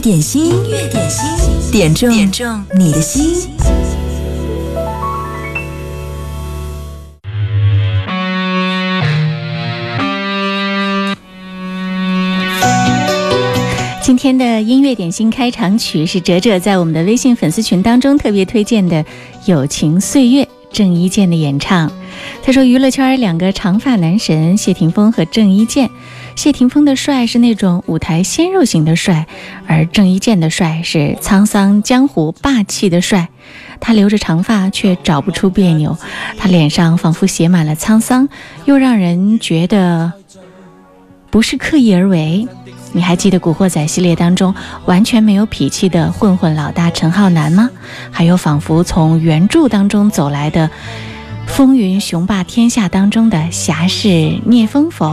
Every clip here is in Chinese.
点心，音乐点心，点中点中你的心。今天的音乐点心开场曲是哲哲在我们的微信粉丝群当中特别推荐的《友情岁月》，郑伊健的演唱。他说，娱乐圈两个长发男神谢霆锋和郑伊健。谢霆锋的帅是那种舞台鲜肉型的帅，而郑伊健的帅是沧桑江湖霸气的帅。他留着长发，却找不出别扭。他脸上仿佛写满了沧桑，又让人觉得不是刻意而为。你还记得《古惑仔》系列当中完全没有脾气的混混老大陈浩南吗？还有仿佛从原著当中走来的《风云雄霸天下》当中的侠士聂风否？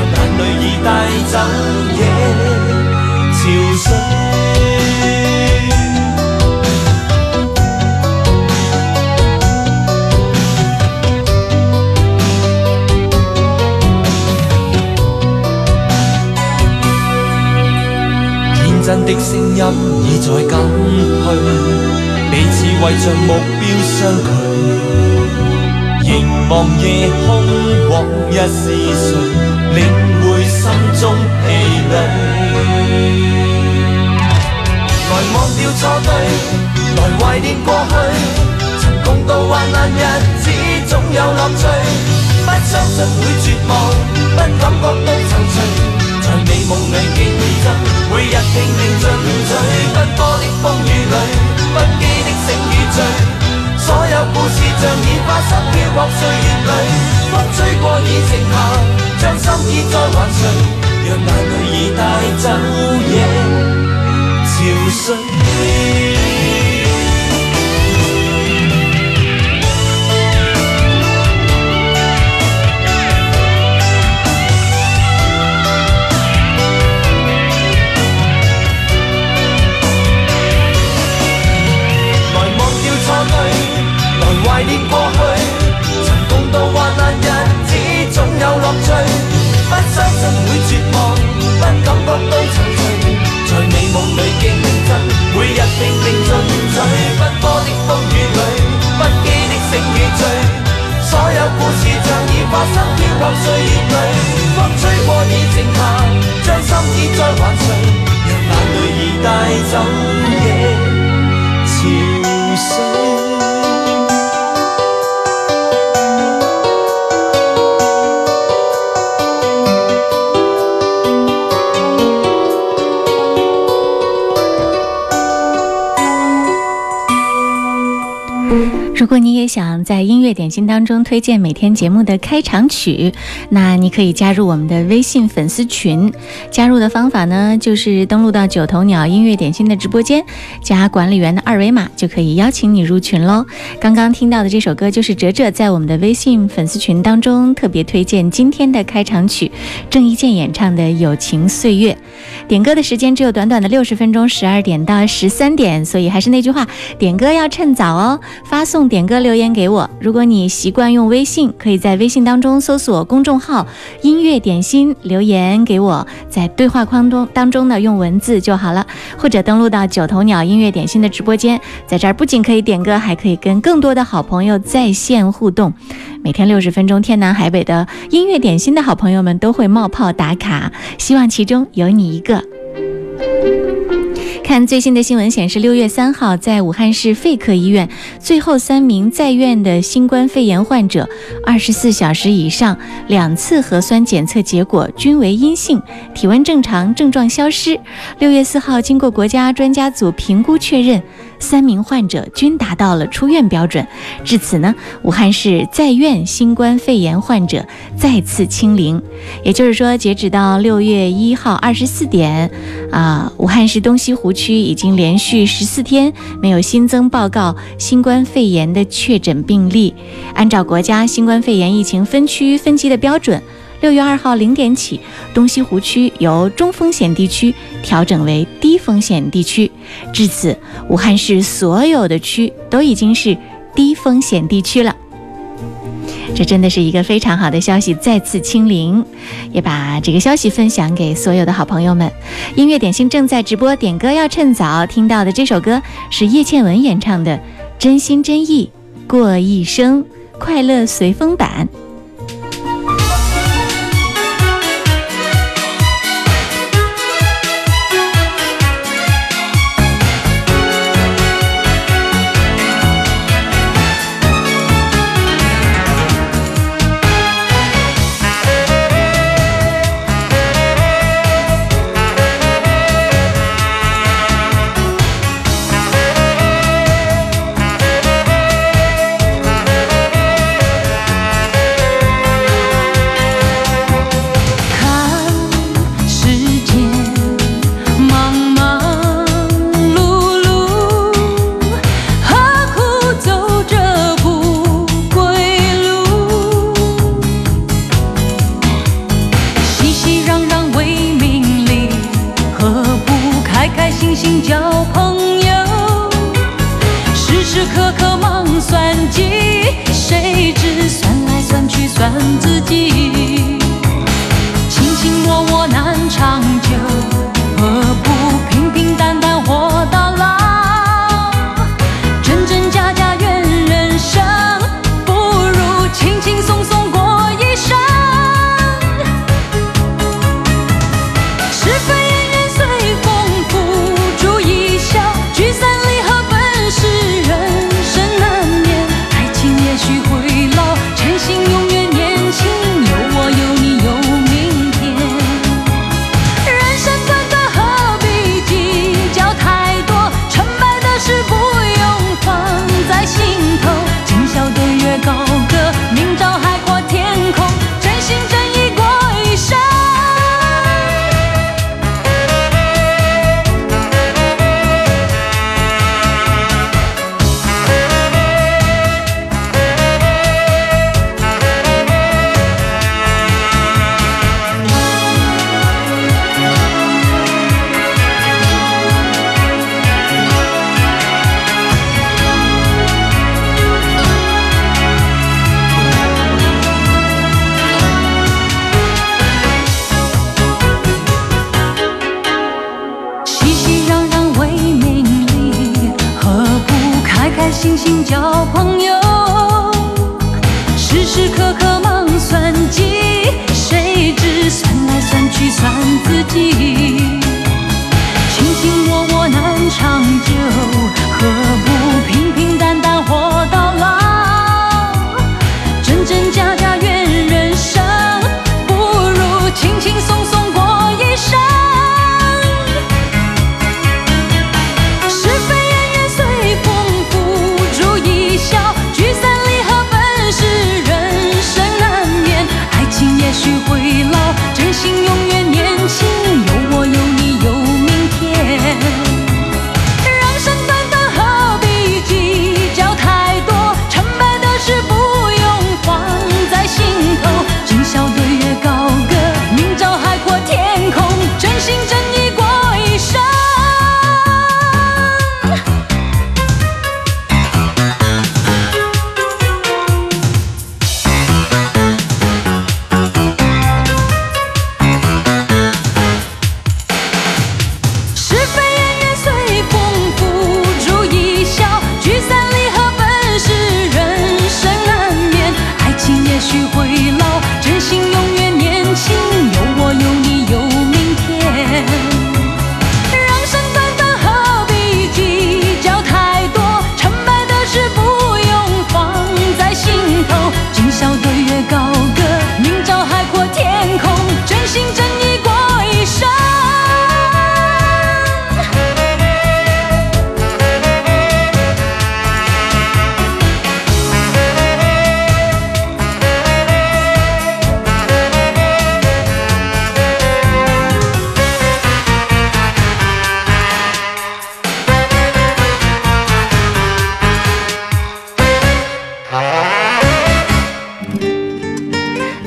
眼泪已带走夜潮水。岁月里，风吹过已静下，将心意再还谁？眼泪已带走。音乐点心当中推荐每天节目的开场曲，那你可以加入我们的微信粉丝群。加入的方法呢，就是登录到九头鸟音乐点心的直播间，加管理员的二维码就可以邀请你入群喽。刚刚听到的这首歌就是哲哲在我们的微信粉丝群当中特别推荐今天的开场曲，郑伊健演唱的《友情岁月》。点歌的时间只有短短的六十分钟，十二点到十三点，所以还是那句话，点歌要趁早哦。发送点歌留言给我，如。如果你习惯用微信，可以在微信当中搜索公众号“音乐点心”，留言给我，在对话框中当中呢用文字就好了。或者登录到九头鸟音乐点心的直播间，在这儿不仅可以点歌，还可以跟更多的好朋友在线互动。每天六十分钟，天南海北的音乐点心的好朋友们都会冒泡打卡，希望其中有你一个。看最新的新闻显示，六月三号，在武汉市肺科医院，最后三名在院的新冠肺炎患者，二十四小时以上两次核酸检测结果均为阴性，体温正常，症状消失。六月四号，经过国家专家组评估确认。三名患者均达到了出院标准，至此呢，武汉市在院新冠肺炎患者再次清零。也就是说，截止到六月一号二十四点，啊，武汉市东西湖区已经连续十四天没有新增报告新冠肺炎的确诊病例。按照国家新冠肺炎疫情分区分级的标准。六月二号零点起，东西湖区由中风险地区调整为低风险地区。至此，武汉市所有的区都已经是低风险地区了。这真的是一个非常好的消息，再次清零，也把这个消息分享给所有的好朋友们。音乐点心正在直播，点歌要趁早。听到的这首歌是叶倩文演唱的《真心真意过一生》，快乐随风版。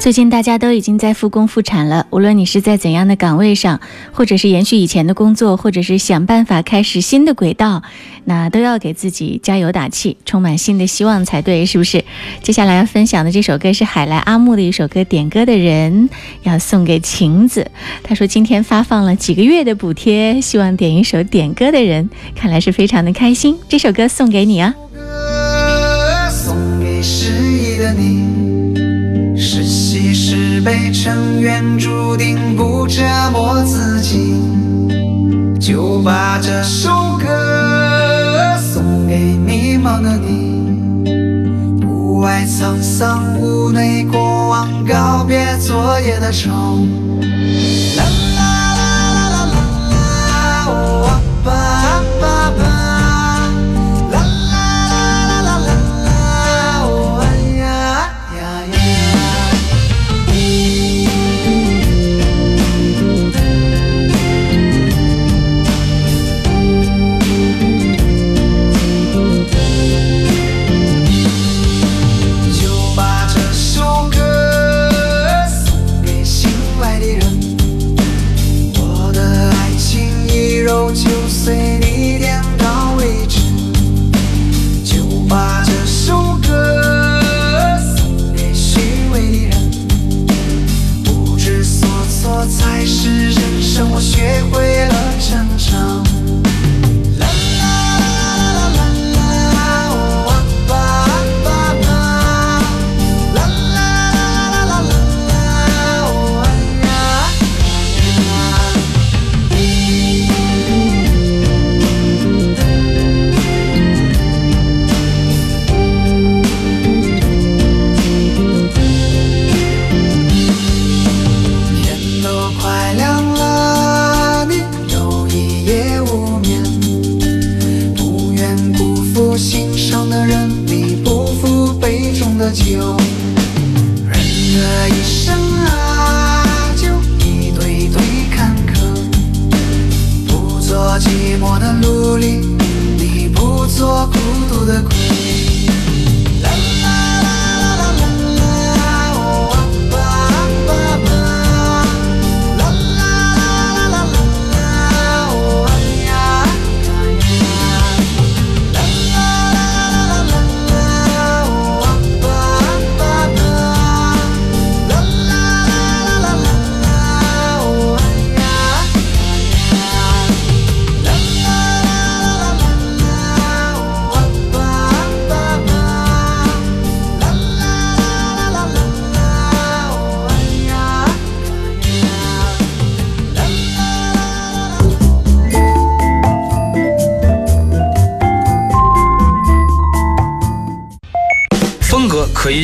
最近大家都已经在复工复产了。无论你是在怎样的岗位上，或者是延续以前的工作，或者是想办法开始新的轨道，那都要给自己加油打气，充满新的希望才对，是不是？接下来要分享的这首歌是海来阿木的一首歌，《点歌的人》，要送给晴子。他说今天发放了几个月的补贴，希望点一首《点歌的人》，看来是非常的开心。这首歌送给你啊！送给失意的你。被尘缘，注定不折磨自己，就把这首歌送给迷茫的你。屋外沧桑，屋内过往，告别昨夜的愁。人的一生啊，就一堆堆坎坷，不做寂寞的奴隶，你不做孤独的。鬼。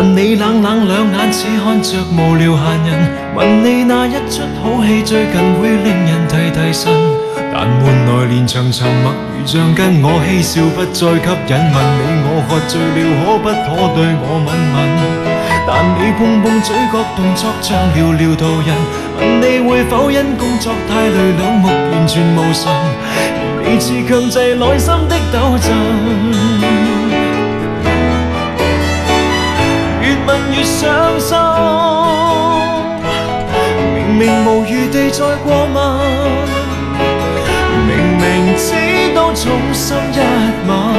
但你冷冷两眼，只看着无聊闲人。问你那一出好戏，最近会令人提提神？但换来连场沉默，如像跟我嬉笑不再吸引。问你我喝醉了，可不可对我吻吻？但你碰碰嘴角动作，像聊聊途人。问你会否因工作太累，两目完全无神？而你似强制内心的抖震。越伤心，明明无余地再过问，明明知道衷心一吻，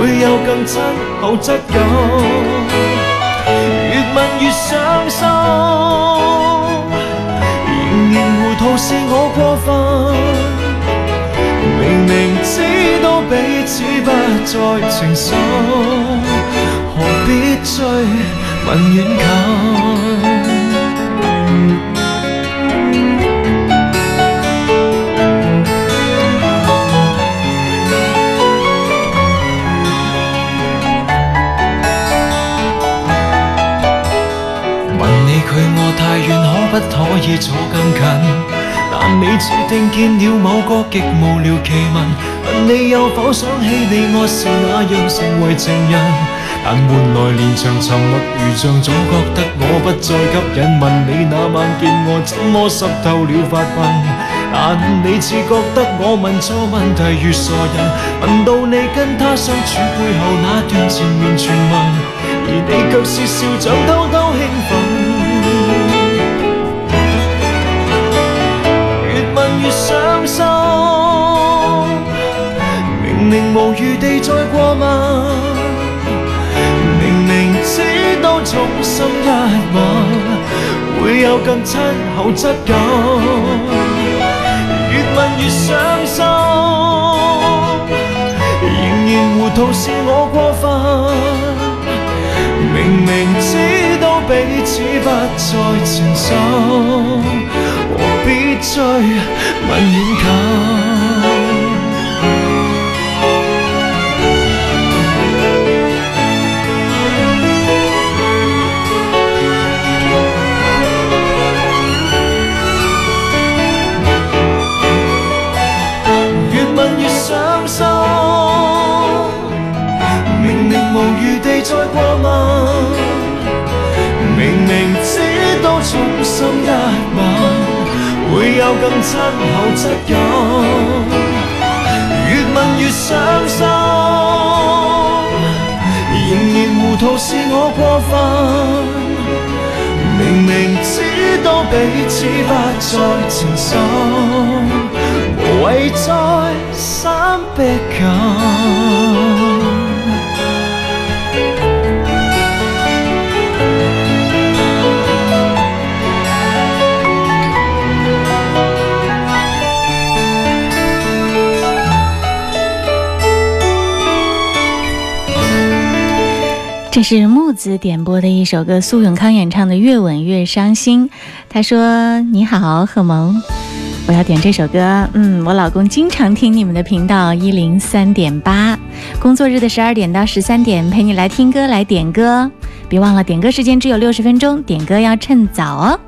会有更亲好质感。越问越伤心，仍然糊涂是我过分，明明知道彼此不再情深，何必追？问远近，问你距我太远，可不可以坐更近？但你注定见了某个极无聊奇闻，问你有否想起你我是那样成为情人？但换来连场沉默，如像总觉得我不再吸引。问你那晚见我怎么湿透了发鬓，但你只觉得我问错问题如傻人。问到你跟他相处背后那段前面传闻，而你却是笑，着偷偷兴奋。越问越伤心，明明无余地再过问。衷心一吻，会有更亲厚质感。越问越伤心，仍然糊涂是我过分。明明知道彼此不再情深，何必追问远近？无余地再过问，明明知道衷心一吻，会有更亲厚质感。越问越伤心，仍然糊涂是我过分。明明知道彼此不再情深，唯再心迫近。这是木子点播的一首歌，苏永康演唱的《越吻越伤心》。他说：“你好，贺萌，我要点这首歌。嗯，我老公经常听你们的频道一零三点八。工作日的十二点到十三点，陪你来听歌，来点歌。别忘了点歌时间只有六十分钟，点歌要趁早哦。”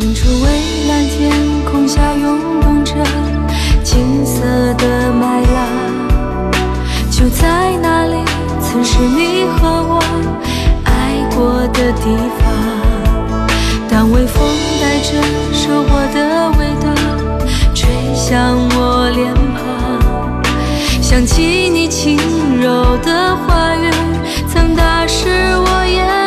远处蔚蓝天空下，涌动着金色的麦浪，就在那里。曾是你和我爱过的地方，当微风带着收获的味道吹向我脸庞，想起你轻柔的话语，曾打湿我眼。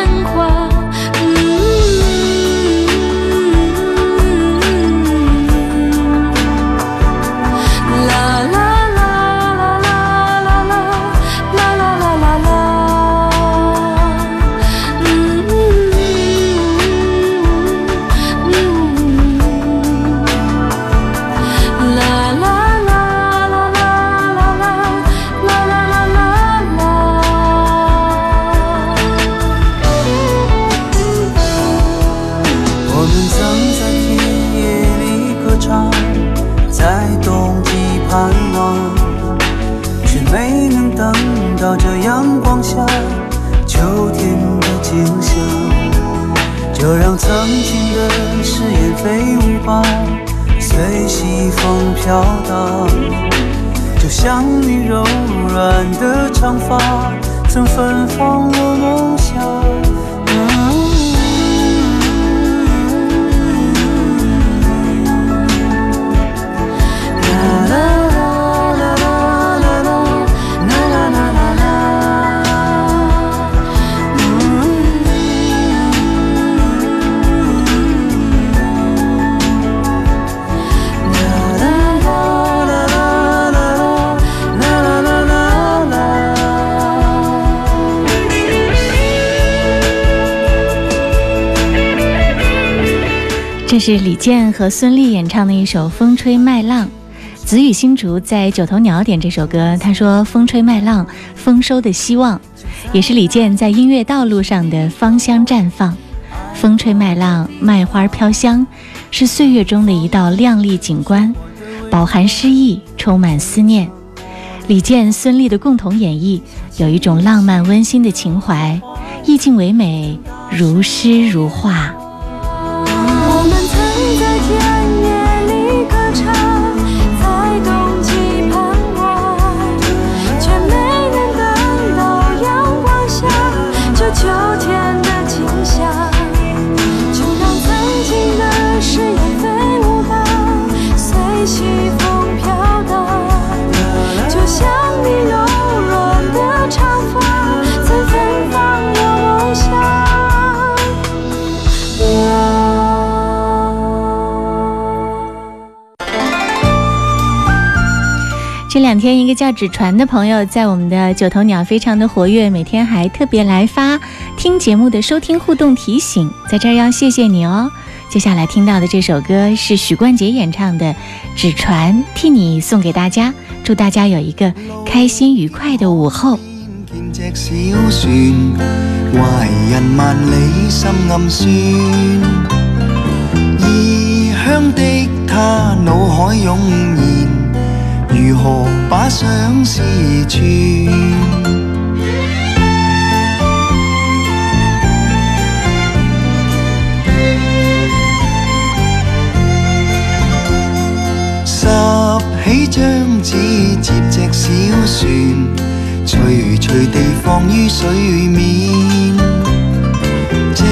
是李健和孙俪演唱的一首《风吹麦浪》，子雨新竹在九头鸟点这首歌，他说：“风吹麦浪，丰收的希望，也是李健在音乐道路上的芳香绽放。风吹麦浪，麦花飘香，是岁月中的一道亮丽景观，饱含诗意，充满思念。李健、孙俪的共同演绎，有一种浪漫温馨的情怀，意境唯美，如诗如画。”天一个叫纸船的朋友，在我们的九头鸟非常的活跃，每天还特别来发听节目的收听互动提醒，在这儿要谢谢你哦。接下来听到的这首歌是许冠杰演唱的《纸船替你送给大家》，祝大家有一个开心愉快的午后。如何把相思传？拾起张纸，折只小船，徐徐地放于水面。静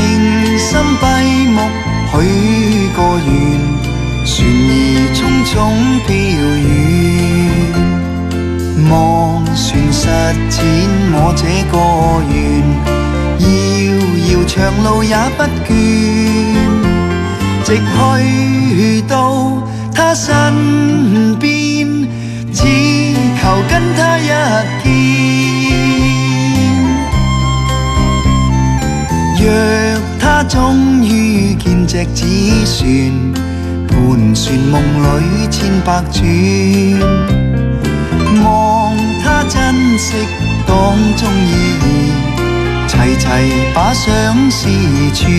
心闭目许个愿，船儿匆匆飘远。望船实践我这个愿，遥遥长路也不倦，直去到他身边，只求跟他一见。若他终于见只纸船，盘旋梦里千百转。珍惜當中意義，齊齊把相思串。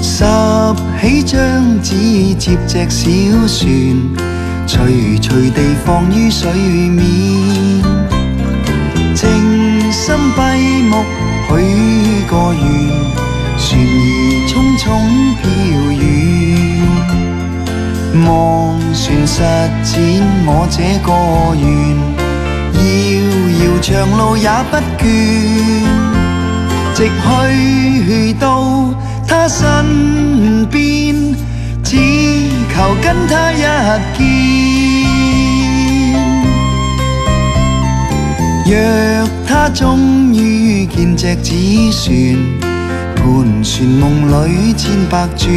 拾起張紙，摺隻小船。徐徐地放于水面，静心闭目许个愿，船儿匆匆飘远，望船实践我这个愿，遥遥长路也不倦，直去到。跟他一见，若他终于见只纸船，盘旋梦里千百转，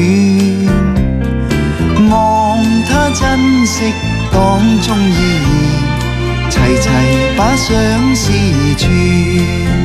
望他珍惜当中意义，齐齐把相思传。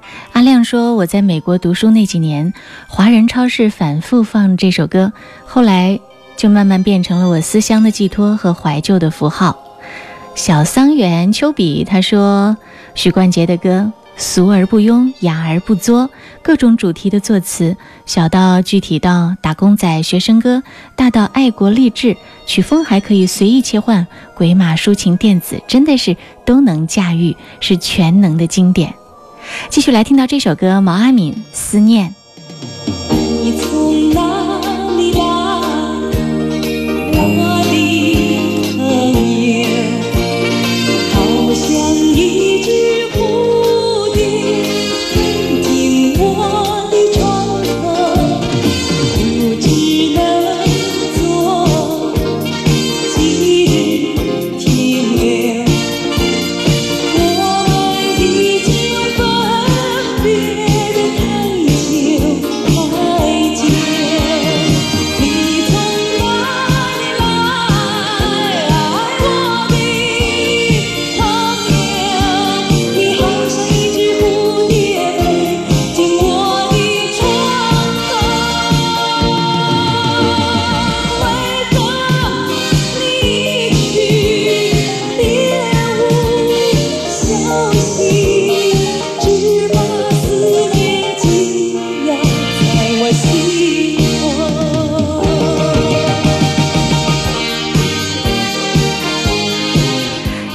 说我在美国读书那几年，华人超市反复放这首歌，后来就慢慢变成了我思乡的寄托和怀旧的符号。小桑园丘比他说，许冠杰的歌俗而不庸，雅而不作，各种主题的作词，小到具体到打工仔、学生歌，大到爱国励志，曲风还可以随意切换，鬼马抒情、电子，真的是都能驾驭，是全能的经典。继续来听到这首歌，毛阿敏《思念》。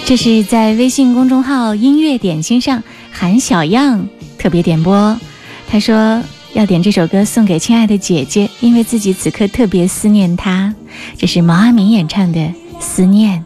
这是在微信公众号“音乐点心”上，韩小样特别点播，他说要点这首歌送给亲爱的姐姐，因为自己此刻特别思念她。这是毛阿敏演唱的《思念》。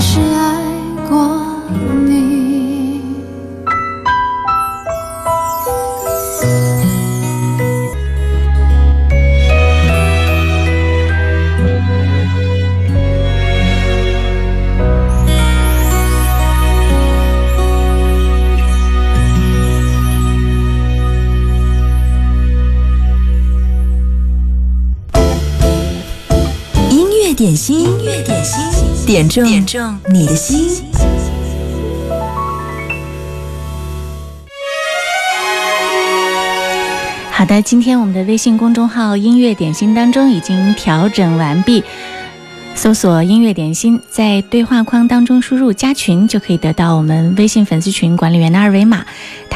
是啊。点中你的心。好的，今天我们的微信公众号“音乐点心”当中已经调整完毕，搜索“音乐点心”，在对话框当中输入“加群”就可以得到我们微信粉丝群管理员的二维码。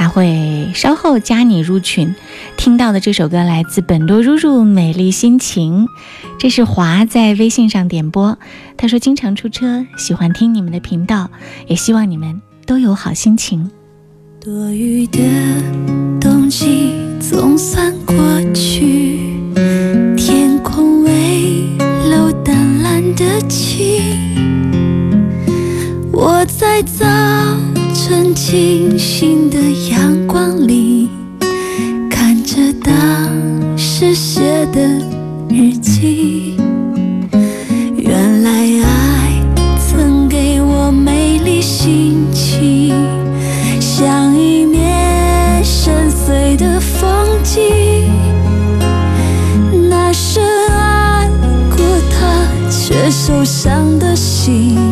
他会稍后加你入群。听到的这首歌来自本多入入，美丽心情。这是华在微信上点播，他说经常出车，喜欢听你们的频道，也希望你们都有好心情。多余的冬季总算过去，天空微露淡蓝的晴，我在早。在清新的阳光里，看着当时写的日记，原来爱曾给我美丽心情，像一面深邃的风景，那深爱过他却受伤的心。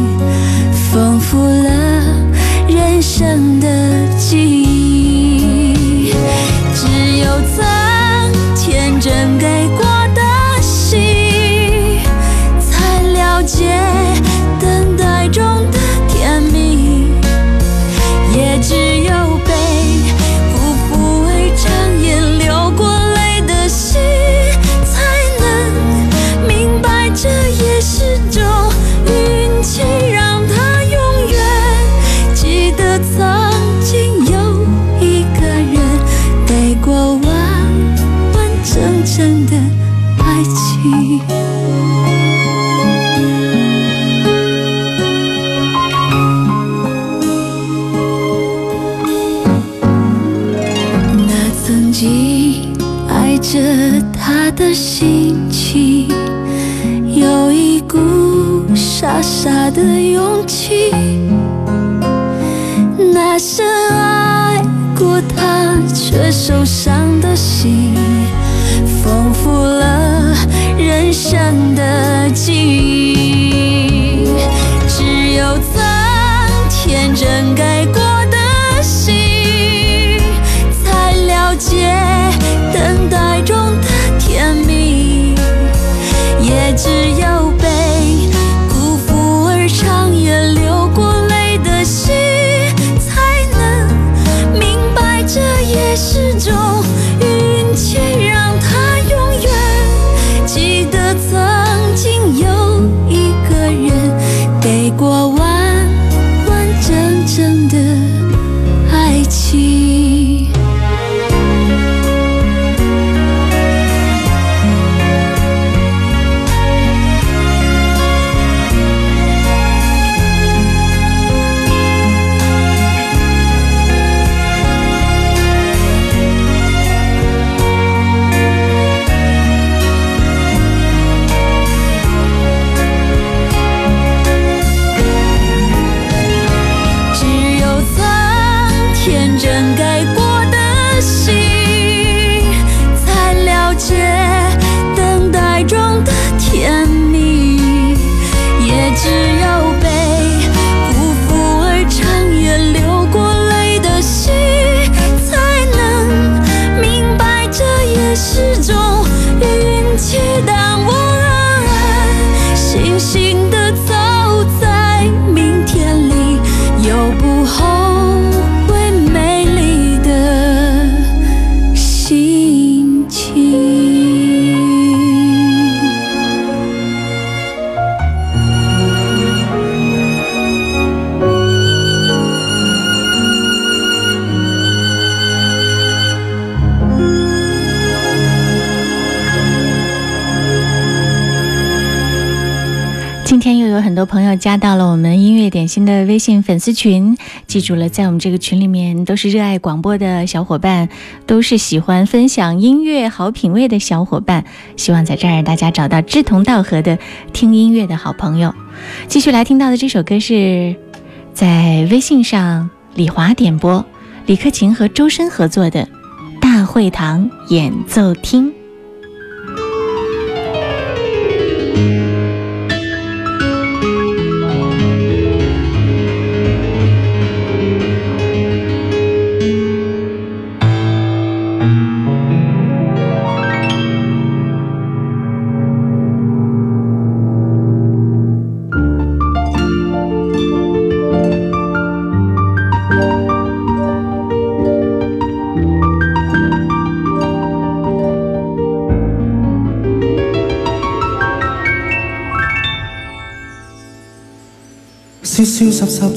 丰富了人生的记忆，只有曾天真。朋友加到了我们音乐点心的微信粉丝群，记住了，在我们这个群里面都是热爱广播的小伙伴，都是喜欢分享音乐、好品味的小伙伴。希望在这儿大家找到志同道合的听音乐的好朋友。继续来听到的这首歌是，在微信上李华点播，李克勤和周深合作的《大会堂演奏厅》。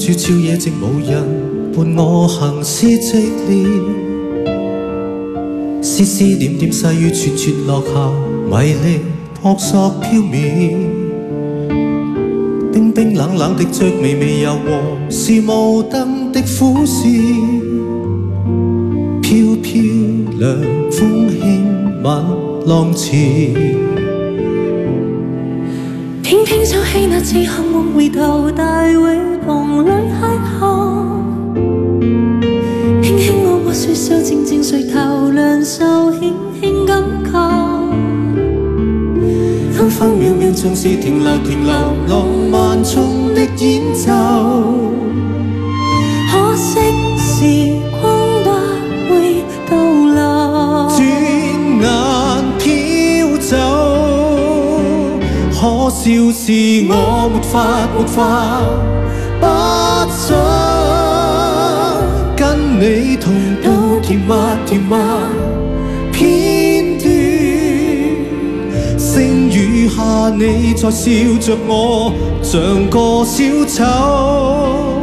主照夜靜無人伴我行屍寂寥，絲絲點點細雨串串落下，迷離撲朔飄渺。冰冰冷冷的着微微柔和，是霧燈的苦笑。飄飄涼風輕吻浪潮。輕輕想起那次黑夢回頭大泳。夢裏邂逅，輕輕我我說笑，靜靜垂頭兩手輕輕感覺，分分秒秒像是停留停留浪漫中的演奏。可惜時光不會倒流，轉眼飄走。可笑是我沒法沒法。跟你同步，甜蜜甜蜜片段，星雨下你在笑着我，像个小丑。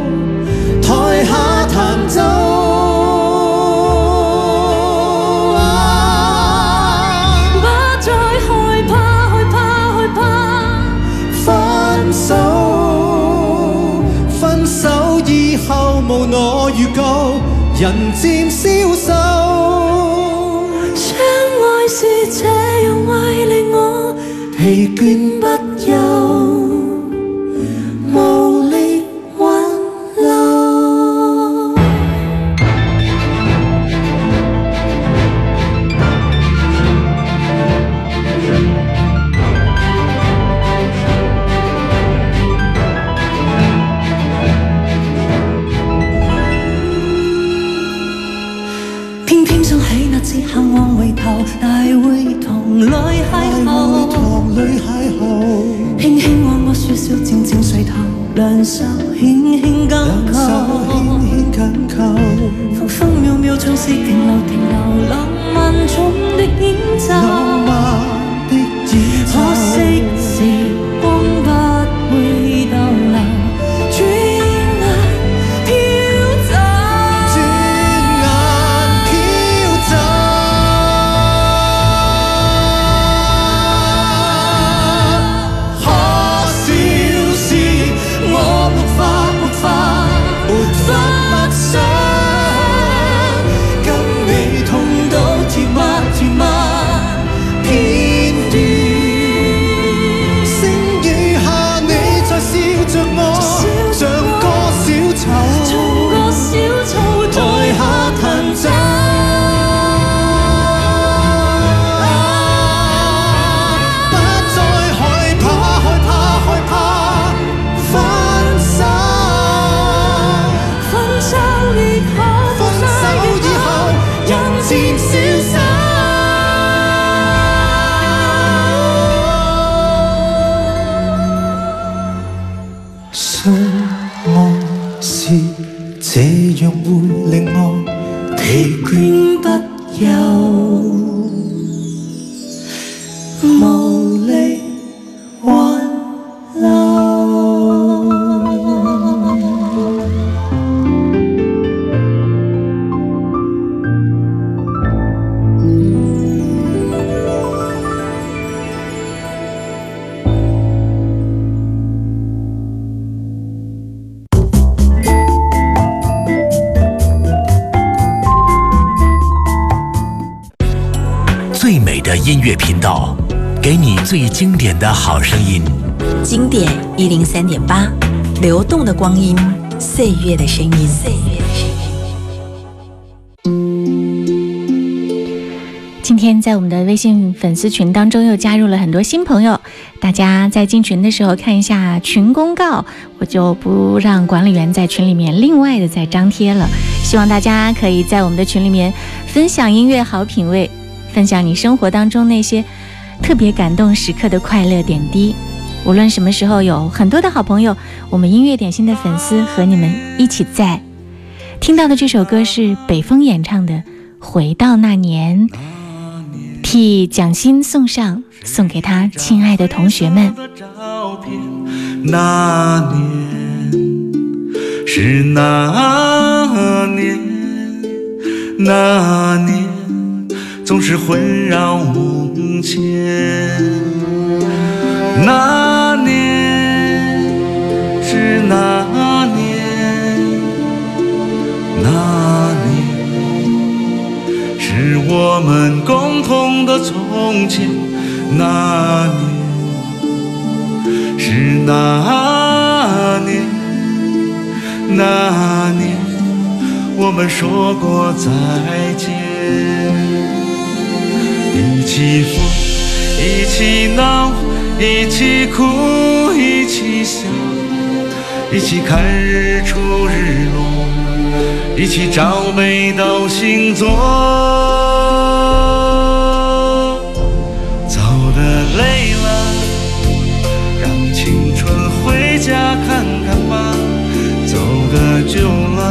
人渐消瘦，相爱是这样爱，令我疲倦不。一零三点八，流动的光阴，岁月的声音。岁月声音。今天在我们的微信粉丝群当中又加入了很多新朋友，大家在进群的时候看一下群公告，我就不让管理员在群里面另外的再张贴了。希望大家可以在我们的群里面分享音乐好品味，分享你生活当中那些特别感动时刻的快乐点滴。无论什么时候，有很多的好朋友，我们音乐点心的粉丝和你们一起在。听到的这首歌是北风演唱的《回到那年》，替蒋欣送上，送给她亲爱的同学们。那年，是那年，那年总是魂绕梦牵。那年是那年，那年是我们共同的从前。那年是那年，那年我们说过再见。一起疯，一起闹。一起哭，一起笑，一起看日出日落，一起找北斗星座。走的累了，让青春回家看看吧。走的久了。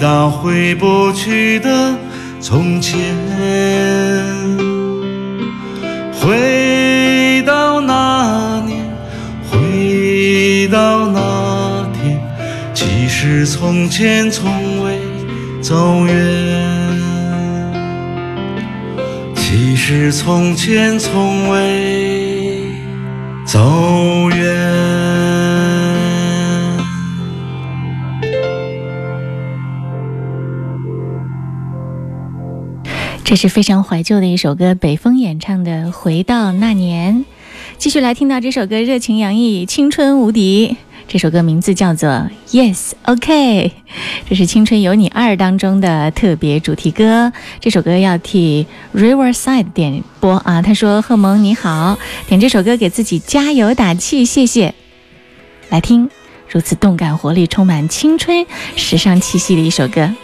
到回不去的从前，回到那年，回到那天。其实从前从未走远，其实从前从未走远。这是非常怀旧的一首歌，北风演唱的《回到那年》。继续来听到这首歌，热情洋溢，青春无敌。这首歌名字叫做《Yes OK》，这是《青春有你二》当中的特别主题歌。这首歌要替 Riverside 点播啊，他说：“贺萌你好，点这首歌给自己加油打气，谢谢。”来听，如此动感活力、充满青春时尚气息的一首歌。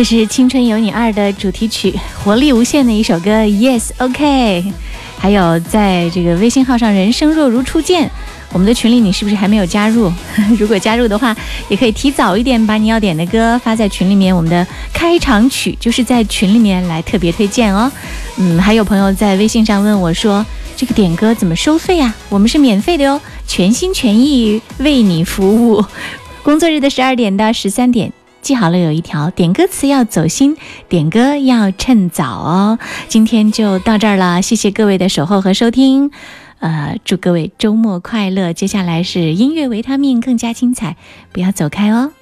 这是《青春有你二》的主题曲，活力无限的一首歌。Yes，OK。还有，在这个微信号上，人生若如初见，我们的群里你是不是还没有加入？如果加入的话，也可以提早一点把你要点的歌发在群里面。我们的开场曲就是在群里面来特别推荐哦。嗯，还有朋友在微信上问我，说这个点歌怎么收费啊？我们是免费的哟，全心全意为你服务。工作日的十二点到十三点。记好了，有一条：点歌词要走心，点歌要趁早哦。今天就到这儿了，谢谢各位的守候和收听。呃，祝各位周末快乐。接下来是音乐维他命，更加精彩，不要走开哦。